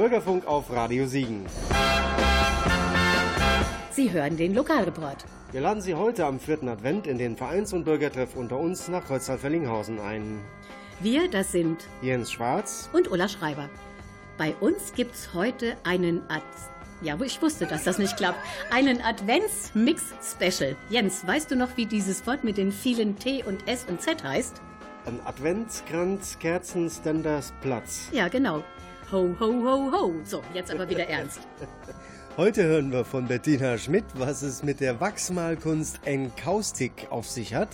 Bürgerfunk auf Radio Siegen. Sie hören den Lokalreport. Wir laden Sie heute am vierten Advent in den Vereins- und Bürgertreff unter uns nach Kreuztal-Verlinghausen ein. Wir, das sind Jens Schwarz und Ulla Schreiber. Bei uns gibt's heute einen Ad ja, ich wusste, dass das nicht klappt. Einen Advents-Mix-Special. Jens, weißt du noch, wie dieses Wort mit den vielen T und S und Z heißt? Ein Adventskranz, Kerzen, Ständers, Platz. Ja, genau. Ho, ho, ho, ho. So, jetzt aber wieder ernst. Heute hören wir von Bettina Schmidt, was es mit der Wachsmalkunst Enkaustik auf sich hat.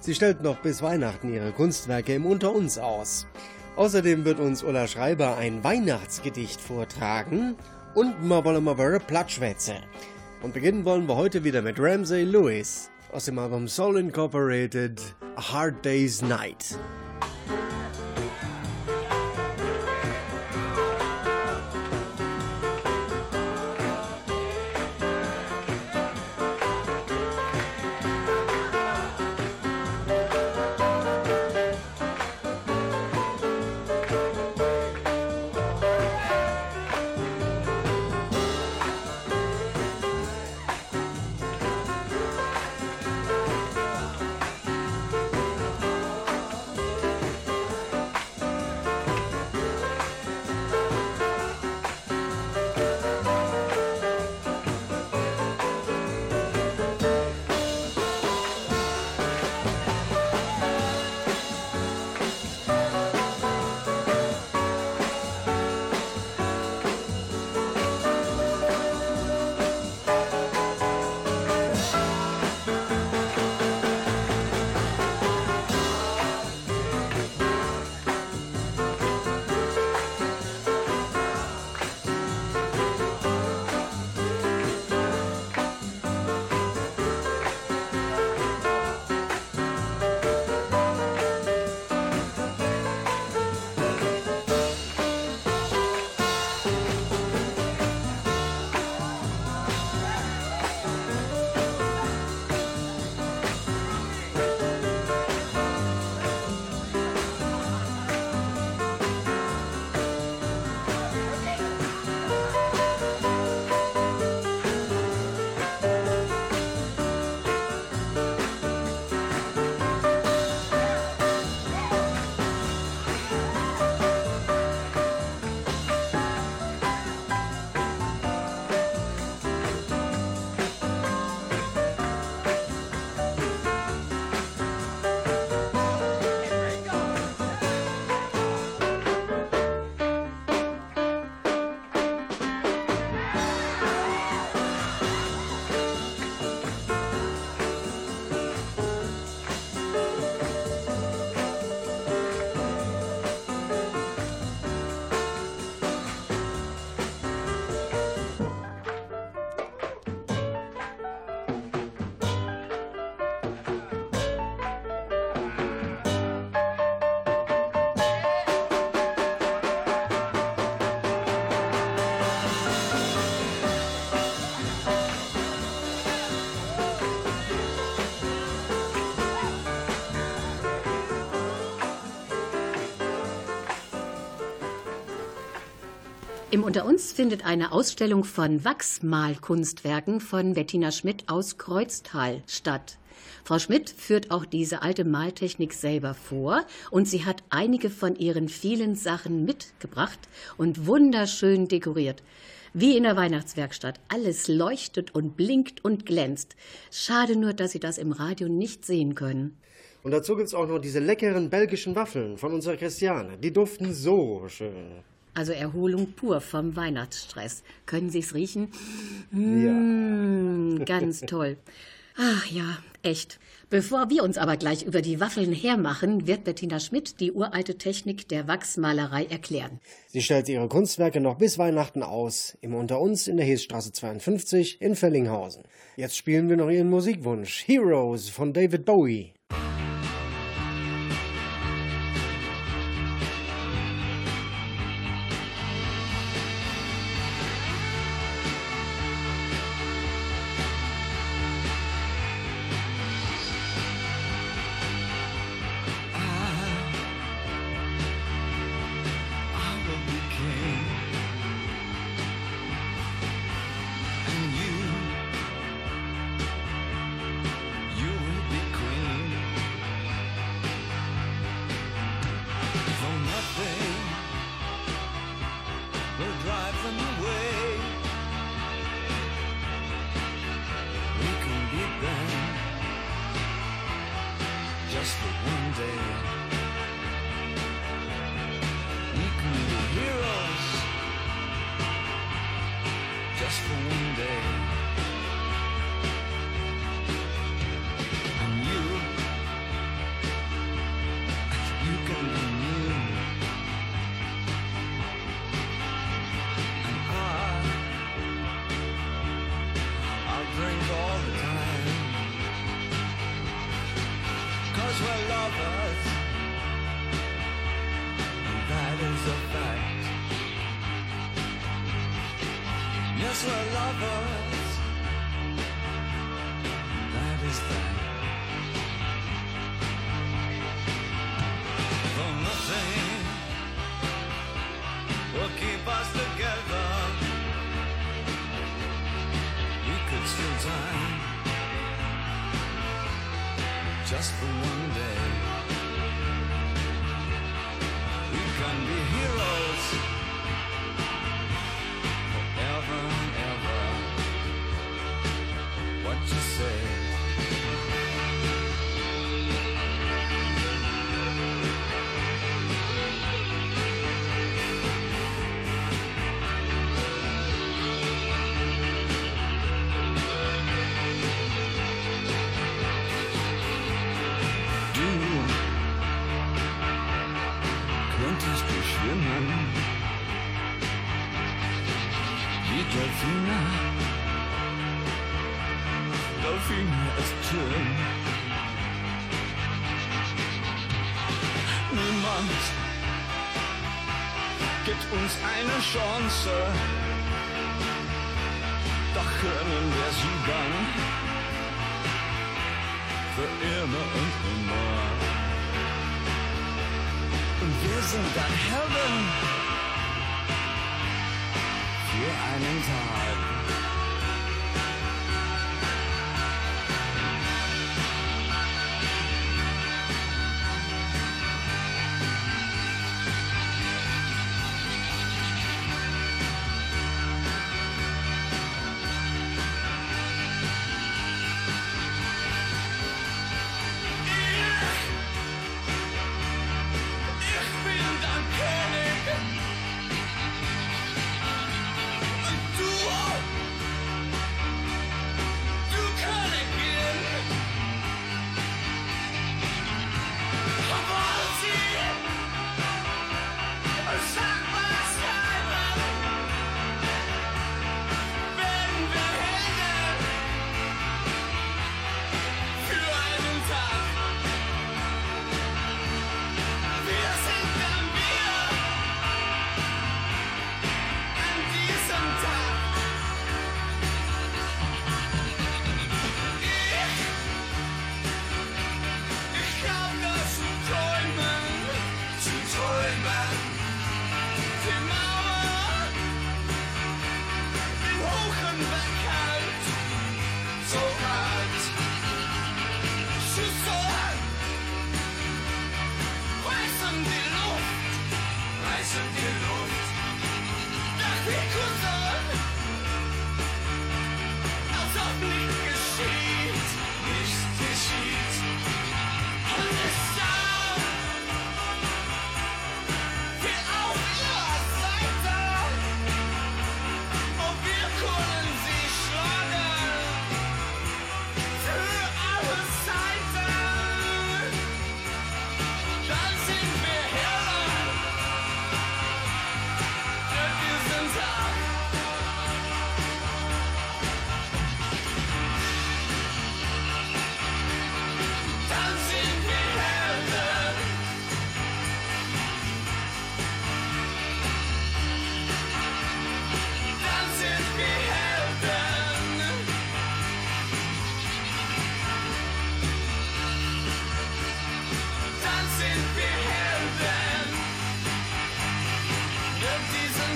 Sie stellt noch bis Weihnachten ihre Kunstwerke im Unter uns aus. Außerdem wird uns Ulla Schreiber ein Weihnachtsgedicht vortragen und wir wollen mal Platschwätze. Und beginnen wollen wir heute wieder mit Ramsey Lewis aus dem Album Soul Incorporated A Hard Day's Night. Im Unter uns findet eine Ausstellung von Wachsmalkunstwerken von Bettina Schmidt aus Kreuztal statt. Frau Schmidt führt auch diese alte Maltechnik selber vor und sie hat einige von ihren vielen Sachen mitgebracht und wunderschön dekoriert. Wie in der Weihnachtswerkstatt. Alles leuchtet und blinkt und glänzt. Schade nur, dass Sie das im Radio nicht sehen können. Und dazu gibt es auch noch diese leckeren belgischen Waffeln von unserer Christiane. Die duften so schön. Also Erholung pur vom Weihnachtsstress. Können Sie es riechen? Mmh, ja. Ganz toll. Ach ja, echt. Bevor wir uns aber gleich über die Waffeln hermachen, wird Bettina Schmidt die uralte Technik der Wachsmalerei erklären. Sie stellt ihre Kunstwerke noch bis Weihnachten aus, im Unter uns in der Heesstraße 52 in Fellinghausen. Jetzt spielen wir noch ihren Musikwunsch Heroes von David Bowie. Chance, doch können wir sie dann für immer und immer. Und wir sind dann Heaven.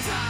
times I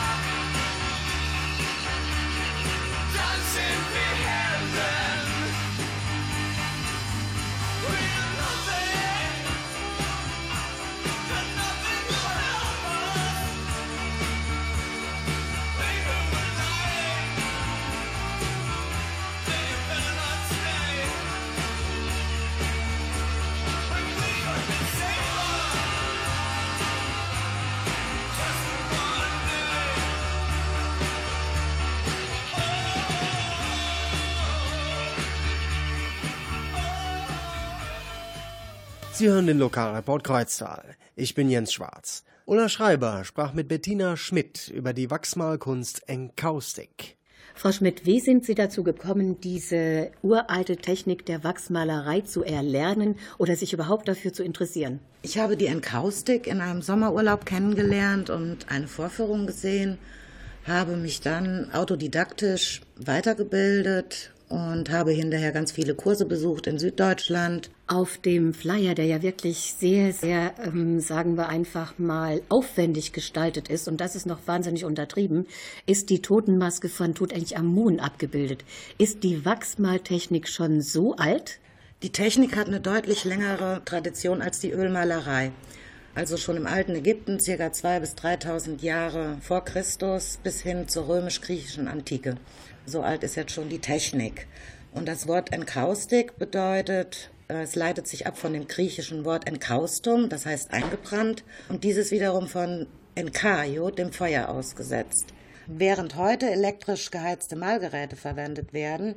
Sie hören den Lokalreport Kreuztal. Ich bin Jens Schwarz. Ulla Schreiber sprach mit Bettina Schmidt über die Wachsmalkunst Enkaustik. Frau Schmidt, wie sind Sie dazu gekommen, diese uralte Technik der Wachsmalerei zu erlernen oder sich überhaupt dafür zu interessieren? Ich habe die Enkaustik in einem Sommerurlaub kennengelernt und eine Vorführung gesehen, habe mich dann autodidaktisch weitergebildet und habe hinterher ganz viele Kurse besucht in Süddeutschland. Auf dem Flyer, der ja wirklich sehr, sehr, ähm, sagen wir einfach mal, aufwendig gestaltet ist, und das ist noch wahnsinnig untertrieben, ist die Totenmaske von Tutanchamun abgebildet. Ist die Wachsmaltechnik schon so alt? Die Technik hat eine deutlich längere Tradition als die Ölmalerei. Also schon im alten Ägypten, circa 2.000 bis 3.000 Jahre vor Christus, bis hin zur römisch-griechischen Antike. So alt ist jetzt schon die Technik. Und das Wort Enkaustik bedeutet, äh, es leitet sich ab von dem griechischen Wort Enkaustum, das heißt eingebrannt, und dieses wiederum von Enkaio, dem Feuer ausgesetzt. Während heute elektrisch geheizte Malgeräte verwendet werden,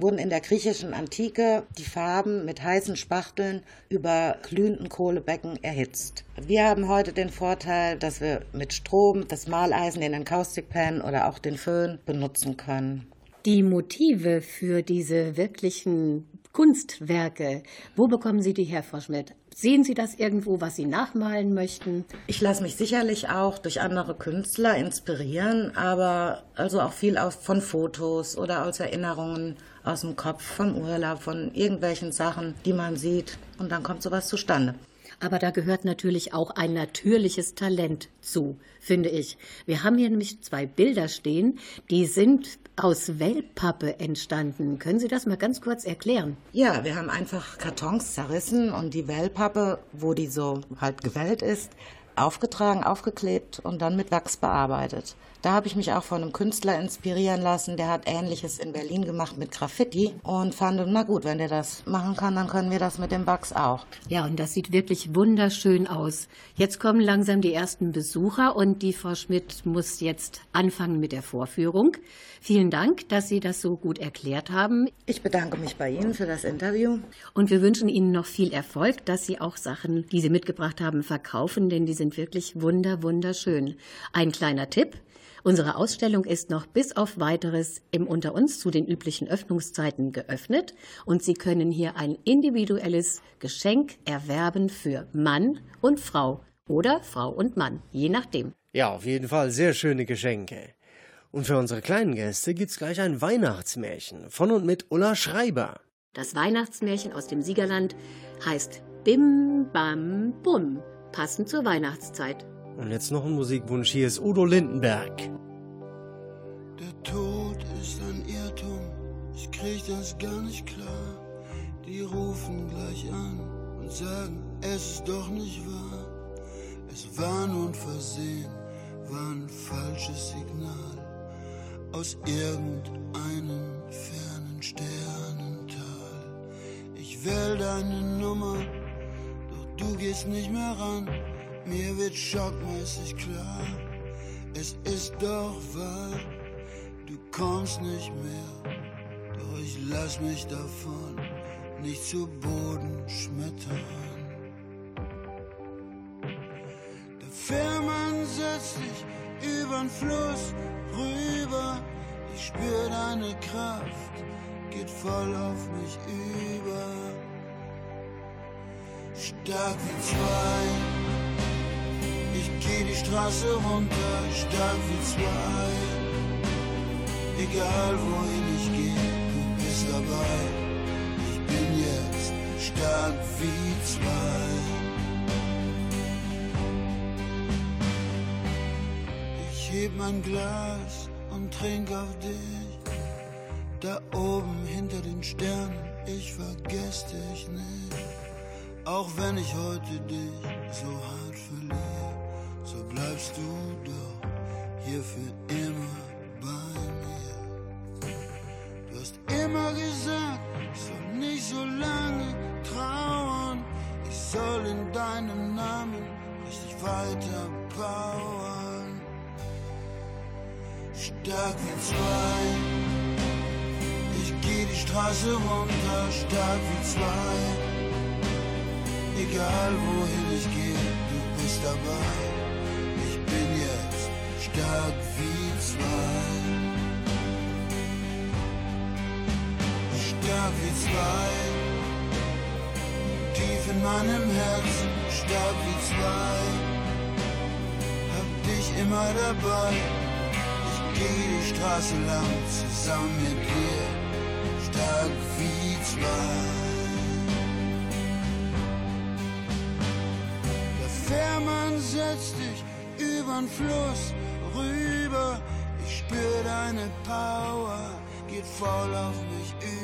wurden in der griechischen Antike die Farben mit heißen Spachteln über glühenden Kohlebecken erhitzt. Wir haben heute den Vorteil, dass wir mit Strom das Maleisen, den Encaustic-Pen oder auch den Föhn benutzen können. Die Motive für diese wirklichen Kunstwerke, wo bekommen Sie die her, Frau Schmidt? Sehen Sie das irgendwo, was Sie nachmalen möchten? Ich lasse mich sicherlich auch durch andere Künstler inspirieren, aber also auch viel von Fotos oder aus Erinnerungen aus dem Kopf, vom Urlaub, von irgendwelchen Sachen, die man sieht. Und dann kommt sowas zustande. Aber da gehört natürlich auch ein natürliches Talent zu, finde ich. Wir haben hier nämlich zwei Bilder stehen, die sind aus Wellpappe entstanden. Können Sie das mal ganz kurz erklären? Ja, wir haben einfach Kartons zerrissen und die Wellpappe, wo die so halt gewellt ist, aufgetragen, aufgeklebt und dann mit Wachs bearbeitet. Da habe ich mich auch von einem Künstler inspirieren lassen, der hat Ähnliches in Berlin gemacht mit Graffiti und fand, na gut, wenn der das machen kann, dann können wir das mit dem Wachs auch. Ja, und das sieht wirklich wunderschön aus. Jetzt kommen langsam die ersten Besucher und die Frau Schmidt muss jetzt anfangen mit der Vorführung. Vielen Dank, dass Sie das so gut erklärt haben. Ich bedanke mich bei Ihnen für das Interview. Und wir wünschen Ihnen noch viel Erfolg, dass Sie auch Sachen, die Sie mitgebracht haben, verkaufen, denn die sind wirklich wunder, wunderschön. Ein kleiner Tipp. Unsere Ausstellung ist noch bis auf weiteres im Unter uns zu den üblichen Öffnungszeiten geöffnet und Sie können hier ein individuelles Geschenk erwerben für Mann und Frau oder Frau und Mann, je nachdem. Ja, auf jeden Fall sehr schöne Geschenke. Und für unsere kleinen Gäste gibt's gleich ein Weihnachtsmärchen von und mit Ulla Schreiber. Das Weihnachtsmärchen aus dem Siegerland heißt Bim Bam Bum, passend zur Weihnachtszeit. Und jetzt noch ein Musikwunsch. Hier ist Udo Lindenberg. Der Tod ist ein Irrtum, ich krieg das gar nicht klar. Die rufen gleich an und sagen, es ist doch nicht wahr. Es war nun Versehen, war ein falsches Signal aus irgendeinem fernen Sternental. Ich wähl deine Nummer, doch du gehst nicht mehr ran. Mir wird schockmäßig klar, es ist doch wahr, du kommst nicht mehr, doch ich lass mich davon nicht zu Boden schmettern. Der Fährmann setzt sich übern Fluss rüber, ich spür deine Kraft, geht voll auf mich über. Stark wie zwei, ich geh die Straße runter, stark wie zwei. Egal wohin ich geh, du bist dabei. Ich bin jetzt stark wie zwei. Heb mein Glas und trink auf dich. Da oben hinter den Sternen, ich vergess dich nicht. Auch wenn ich heute dich so hart verliere, so bleibst du doch hier für immer bei mir. Du hast immer gesagt, ich soll nicht so lange trauern. Ich soll in deinem Namen richtig weiter powern. Stark wie zwei. Ich geh die Straße runter, stark wie zwei. Egal wohin ich gehe, du bist dabei. Ich bin jetzt stark wie zwei. Stark wie zwei. Tief in meinem Herzen, stark wie zwei. Hab dich immer dabei. Geh die Straße lang zusammen mit dir, stark wie zwei. Der Fährmann setzt dich übern Fluss rüber. Ich spür deine Power, geht voll auf mich über.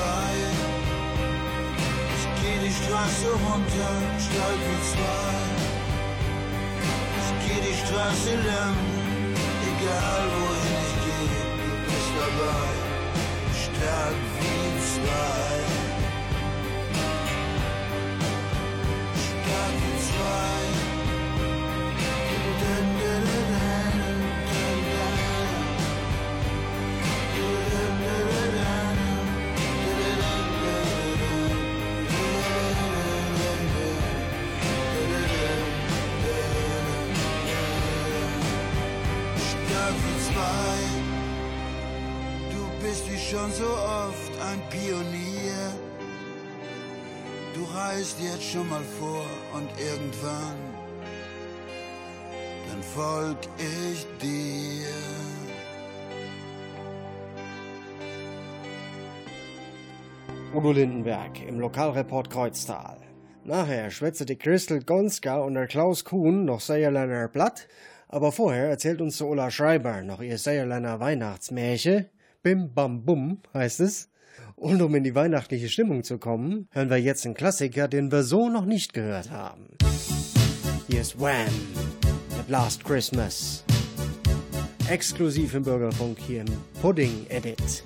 Zwei. Ich geh die Straße runter, wie zwei. Ich geh die Straße lang, egal wohin ich geh, du bist dabei. Stark wie zwei. Stark wie zwei. Schon so oft ein Pionier. Du reist jetzt schon mal vor und irgendwann, dann folg ich dir. Udo Lindenberg im Lokalreport Kreuztal. Nachher schwätze die Crystal Gonska und der Klaus Kuhn noch Säuerleiner Blatt, aber vorher erzählt uns Ulla Schreiber noch ihr Säuerleiner Weihnachtsmärchen. Bim Bam Bum heißt es. Und um in die weihnachtliche Stimmung zu kommen, hören wir jetzt einen Klassiker, den wir so noch nicht gehört haben. Hier ist Wham! At Last Christmas. Exklusiv im Bürgerfunk hier im Pudding Edit.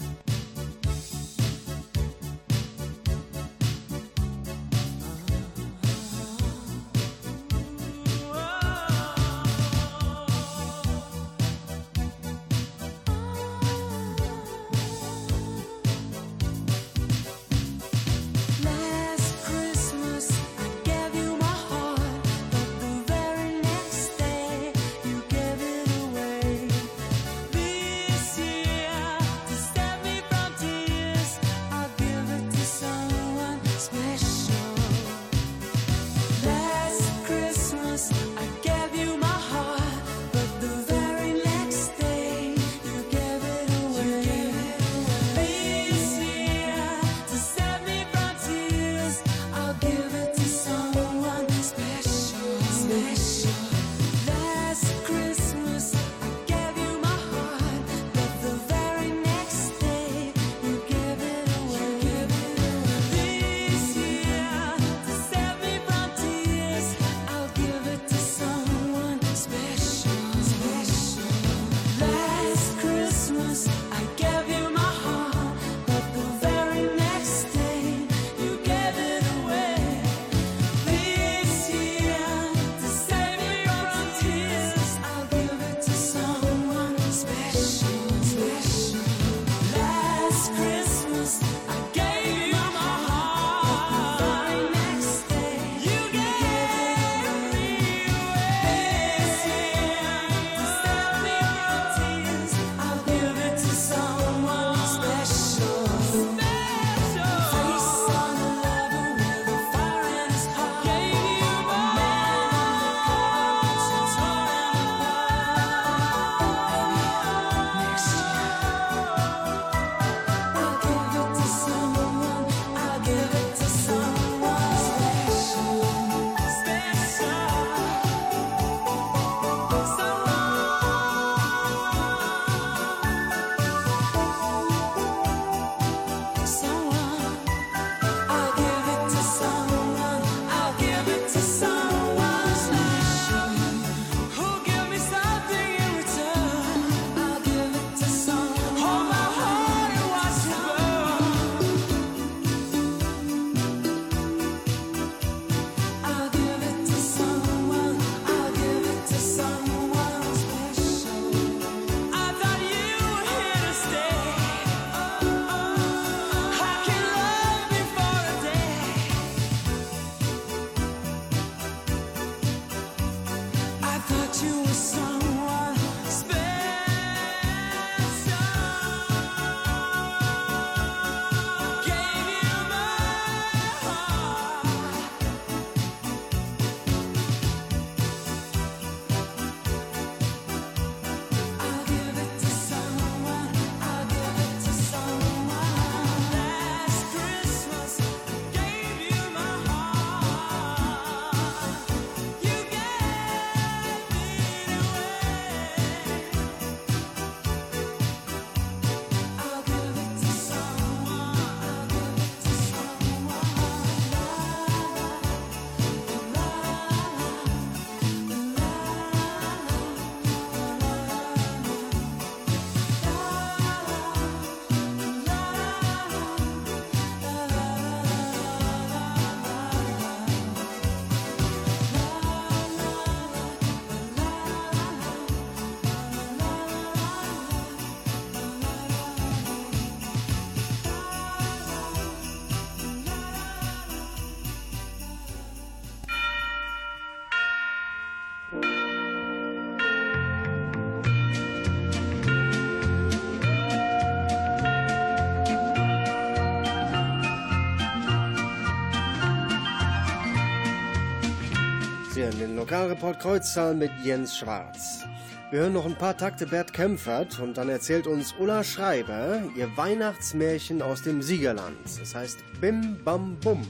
Morgen, den Lokalreport Kreuztal mit Jens Schwarz. Wir hören noch ein paar Takte Bert Kempfert und dann erzählt uns Ulla Schreiber ihr Weihnachtsmärchen aus dem Siegerland. Es heißt Bim Bam Bum.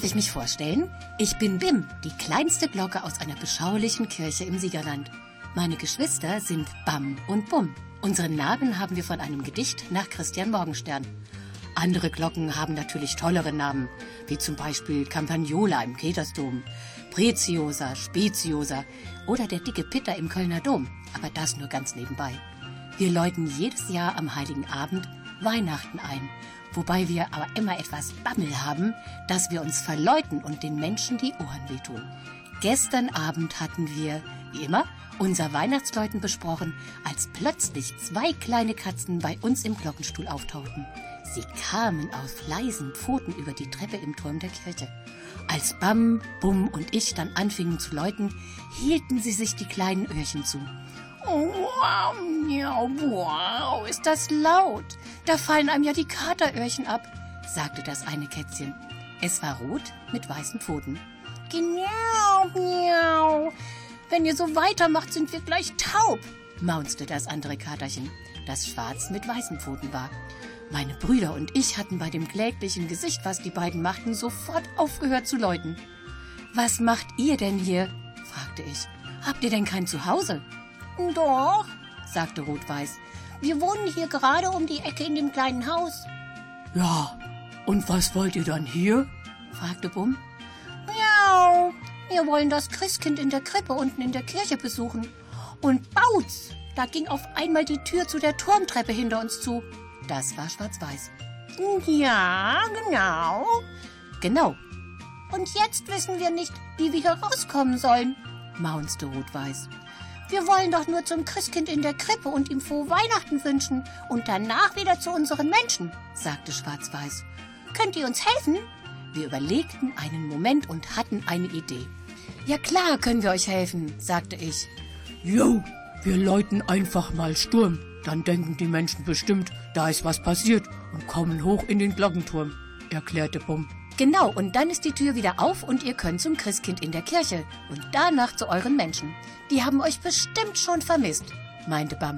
Darf ich mich vorstellen? Ich bin Bim, die kleinste Glocke aus einer beschaulichen Kirche im Siegerland. Meine Geschwister sind Bam und Bum. Unseren Namen haben wir von einem Gedicht nach Christian Morgenstern. Andere Glocken haben natürlich tollere Namen, wie zum Beispiel Campagnola im Petersdom, Preziosa, Speziosa oder der dicke Pitter im Kölner Dom, aber das nur ganz nebenbei. Wir läuten jedes Jahr am Heiligen Abend Weihnachten ein, wobei wir aber immer etwas Bammel haben, dass wir uns verläuten und den Menschen die Ohren wehtun. Gestern Abend hatten wir, wie immer, unser Weihnachtsläuten besprochen, als plötzlich zwei kleine Katzen bei uns im Glockenstuhl auftauchten. Sie kamen auf leisen Pfoten über die Treppe im Turm der Kirche. Als Bam, Bum und ich dann anfingen zu läuten, hielten sie sich die kleinen Öhrchen zu. Oh, wow, wow, ist das laut. Da fallen einem ja die Kateröhrchen ab, sagte das eine Kätzchen. Es war rot mit weißen Pfoten. Genau, miau. Wenn ihr so weitermacht, sind wir gleich taub, maunzte das andere Katerchen, das schwarz mit weißen Pfoten war. Meine Brüder und ich hatten bei dem kläglichen Gesicht, was die beiden machten, sofort aufgehört zu läuten. Was macht ihr denn hier? fragte ich. Habt ihr denn kein Zuhause? Doch, sagte Rot-Weiß. Wir wohnen hier gerade um die Ecke in dem kleinen Haus. Ja, und was wollt ihr dann hier? fragte Bum. Miau, wir wollen das Christkind in der Krippe unten in der Kirche besuchen. Und Bautz, da ging auf einmal die Tür zu der Turmtreppe hinter uns zu. Das war schwarz-weiß. Ja, genau. Genau. Und jetzt wissen wir nicht, wie wir hier rauskommen sollen, maunzte Rot-Weiß. Wir wollen doch nur zum Christkind in der Krippe und ihm frohe Weihnachten wünschen und danach wieder zu unseren Menschen, sagte Schwarz-Weiß. Könnt ihr uns helfen? Wir überlegten einen Moment und hatten eine Idee. Ja klar können wir euch helfen, sagte ich. Jo, wir läuten einfach mal Sturm. Dann denken die Menschen bestimmt, da ist was passiert und kommen hoch in den Glockenturm, erklärte Bum. Genau, und dann ist die Tür wieder auf und ihr könnt zum Christkind in der Kirche und danach zu euren Menschen. Die haben euch bestimmt schon vermisst, meinte Bam.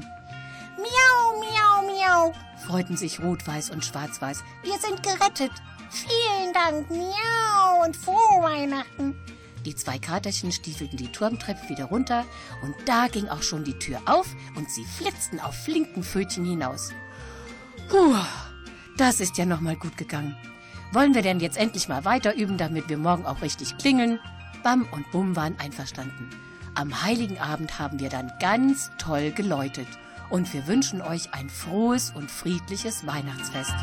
Miau, miau, miau, freuten sich Rot-Weiß und Schwarz-Weiß. Wir sind gerettet. Vielen Dank, miau und frohe Weihnachten. Die zwei Katerchen stiefelten die Turmtreppe wieder runter und da ging auch schon die Tür auf und sie flitzten auf flinken Pfötchen hinaus. Puh, das ist ja noch mal gut gegangen. Wollen wir denn jetzt endlich mal weiter üben, damit wir morgen auch richtig klingeln? Bam und Bum waren einverstanden. Am heiligen Abend haben wir dann ganz toll geläutet. Und wir wünschen euch ein frohes und friedliches Weihnachtsfest.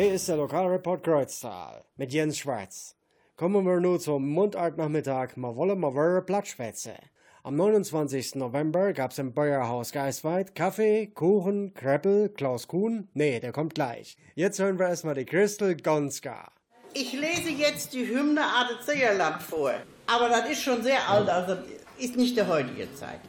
Hey, ist der Lokalreport Kreuztal mit Jens Schwarz. Kommen wir nun zum Mundartnachmittag. Wir wollen mal wieder Plattschwätze. Am 29. November gab's im Bäuerhaus Geisweit Kaffee, Kuchen, Kreppel, Klaus Kuhn. Nee, der kommt gleich. Jetzt hören wir erstmal die Crystal Gonska. Ich lese jetzt die Hymne Adezeierland vor. Aber das ist schon sehr alt, also ist nicht der heutige Zeit.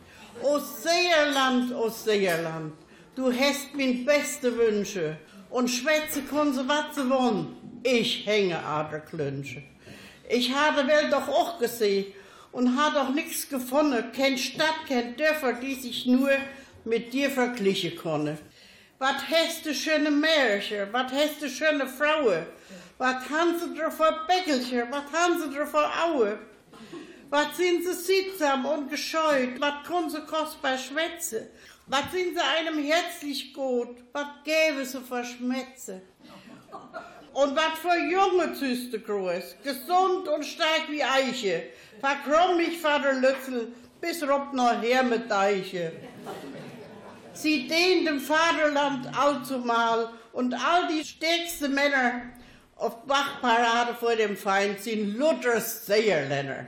O Seerland, o Seerland, du hast min beste Wünsche und schwätze konse wat sie won. Ich hänge Aderklünsche. Ich habe wel doch auch gesehen und ha doch nix gefunden, kein Stadt, kein Dörfer, die sich nur mit dir verglichen konne. Wat hast du schöne Märchen, wat hast du schöne Frauen, wat haben sie da für Bäckelchen, wat haben sie da für Aue, wat sind sie sittsam und gescheut, wat können sie kostbar schwätze, wat sind sie einem herzlich gut, wat gäbe sie für Schmätze. Und wat für junge Züste groß, gesund und stark wie Eiche, verkrumm mich Vater Lützel, bis robt noch her mit Deiche. Sie dehnt dem Vaterland allzumal und all die stärksten Männer auf Wachparade vor dem Feind sind Luthers Seerländer.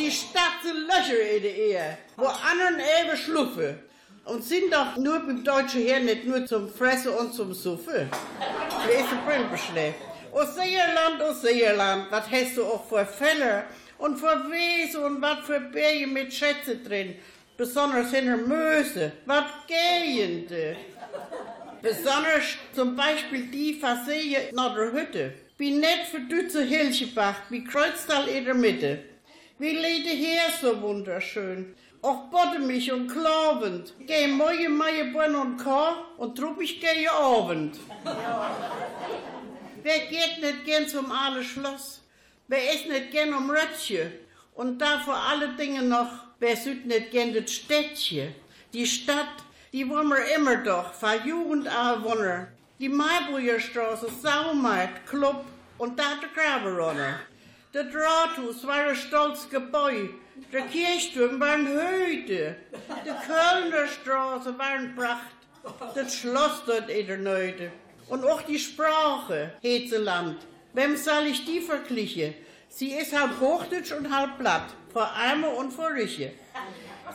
Sie statzen Löcher in die Ehe, wo anderen eben schluffe. Und sind doch nur beim deutschen Heer nicht nur zum Fressen und zum Suffen. Lese Brimbeschläft. O Seerland, o Seerland, was hast du auch für Fälle und für Wesen und was für Berge mit Schätze drin, besonders in der Möse, was gehende. Besonders zum Beispiel die Versehe nach der Hütte. Wie nett für Dütze Hilchebach, wie Kreuztal in der Mitte. Wie lede her so wunderschön. auch bottelig und klavend. Geh morgen meine Bonn und Kar und trupp ich gehe Abend. Wer geht nicht gern zum Aale Schloss? Wer ist nicht gern um Röttche? Und da vor alle Dinge noch, wer süd nicht gern das Städtche? Die Stadt, die wollen wir immer doch, von Jugend. Die Maibrügerstraße, Saumarkt, Club und da der Graberunner. Der Rathaus war ein stolz Gebäude. Der Kirchturm war ein Höde. Die Kölner Straße war ein Pracht. Das Schloss dort in der Neude. Und auch die Sprache, Hezeland. Wem soll ich die vergleichen? Sie ist halb Hochdeutsch und halb Blatt. Vor Eimer und vor Riche.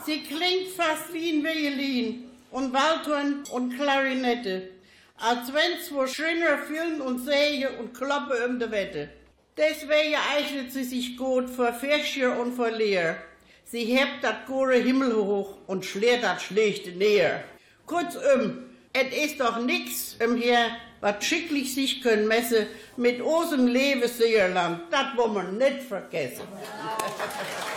Sie klingt fast wie ein Violin und Waldhorn und Klarinette. Als wenn zwei Schrinner fühlen und sägen und kloppen um die Wette. Deswegen eignet sie sich gut für Fischer und für Leer. Sie hebt dat gore Himmel hoch und schlägt dat schlechte näher. Kurzum, et ist doch nix umher, wat schicklich sich können messe mit osem Lebeseerland. Dat wo man nicht vergessen.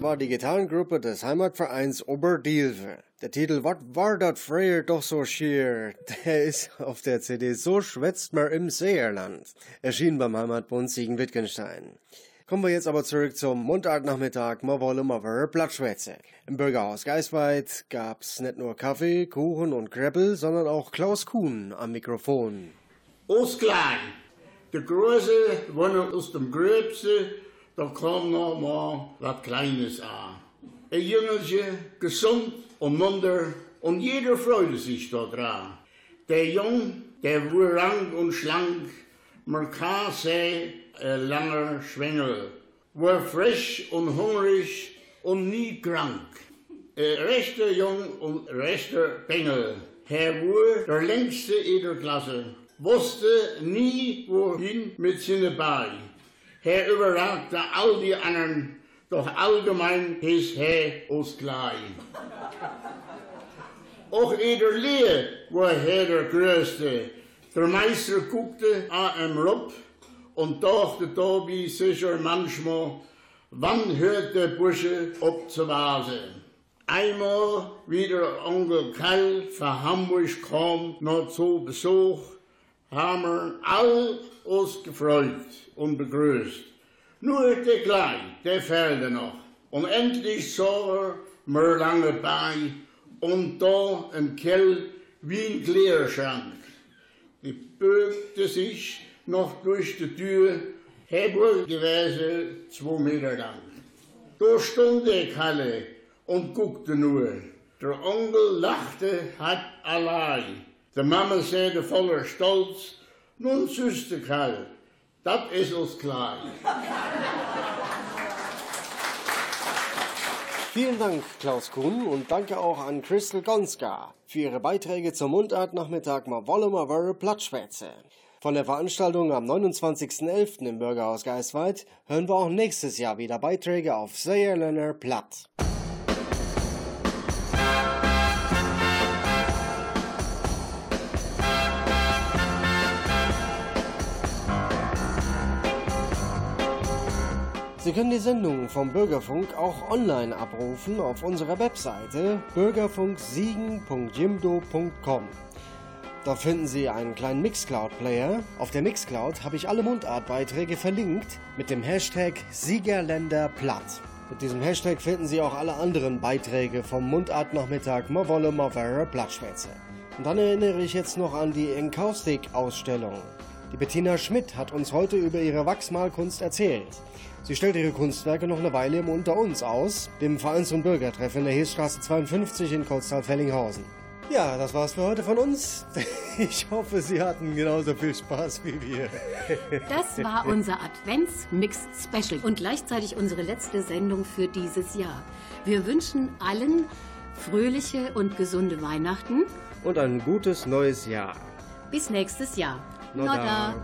War die Gitarrengruppe des Heimatvereins Oberdielve. Der Titel Wat war dat früher doch so schier? Der ist auf der CD So schwätzt man im Seerland. Erschienen beim Heimatbund Siegen-Wittgenstein. Kommen wir jetzt aber zurück zum Mundartnachmittag. Wir wollen mal über Plattschwätze. Im Bürgerhaus Geisweit gab's nicht nur Kaffee, Kuchen und Kreppel, sondern auch Klaus Kuhn am Mikrofon. Ausklein. Der Große war aus dem Gröbste, da kam noch mal was Kleines an. Ein Jüngelchen, gesund und munter, und jeder freute sich daran. Der Jung, der war rank und schlank, man kann sagen, ein langer Schwengel, war frisch und hungrig und nie krank. Ein rechter Jung und rechter Bengel, er war der längste in der Klasse, wusste nie wohin mit seinen Beinen. Er überragte all die anderen, doch allgemein hieß er aus klein. Auch in der Lehre war er der Größte. Der Meister guckte an ihm rup und dachte Tobi sicher manchmal, wann hört der Bursche auf zu Vase? Einmal, wie der Onkel Karl von Hamburg kam, noch zu Besuch, haben wir all uns gefreut und begrüßt. Nur der Klein, der fehlte noch. Und endlich sah er mir lange bei und da im Kell wie ein Klärschrank. Die bögte sich noch durch die Tür, Hebel gewesen zwei Meter lang. Da stand der Kalle und guckte nur. Der Onkel lachte hat allein. Die Mama sagte voller Stolz, nun süßte Kalle, das ist uns klein. Vielen Dank, Klaus Kuhn, und danke auch an Crystal Gonska für ihre Beiträge zum Mundartnachmittag mal wolle mal wöre Plattschwätze. Von der Veranstaltung am 29.11. im Bürgerhaus Geisweit hören wir auch nächstes Jahr wieder Beiträge auf Säerländer Platt. Sie können die Sendung vom Bürgerfunk auch online abrufen auf unserer Webseite bürgerfunksiegen.jimdo.com. Da finden Sie einen kleinen Mixcloud-Player. Auf der Mixcloud habe ich alle Mundartbeiträge verlinkt mit dem Hashtag Siegerländerplatt. Mit diesem Hashtag finden Sie auch alle anderen Beiträge vom Mundartnachmittag Mawolle Mavere Plattschwätze. Und dann erinnere ich jetzt noch an die Enkaustik-Ausstellung. Die Bettina Schmidt hat uns heute über ihre Wachsmalkunst erzählt. Sie stellt ihre Kunstwerke noch eine Weile im Unter uns aus, dem Vereins- und Bürgertreff in der Heesstraße 52 in Kotztal-Fellinghausen. Ja, das war's für heute von uns. Ich hoffe, Sie hatten genauso viel Spaß wie wir. Das war unser Advents-Mix-Special und gleichzeitig unsere letzte Sendung für dieses Jahr. Wir wünschen allen fröhliche und gesunde Weihnachten. Und ein gutes neues Jahr. Bis nächstes Jahr. Nodda.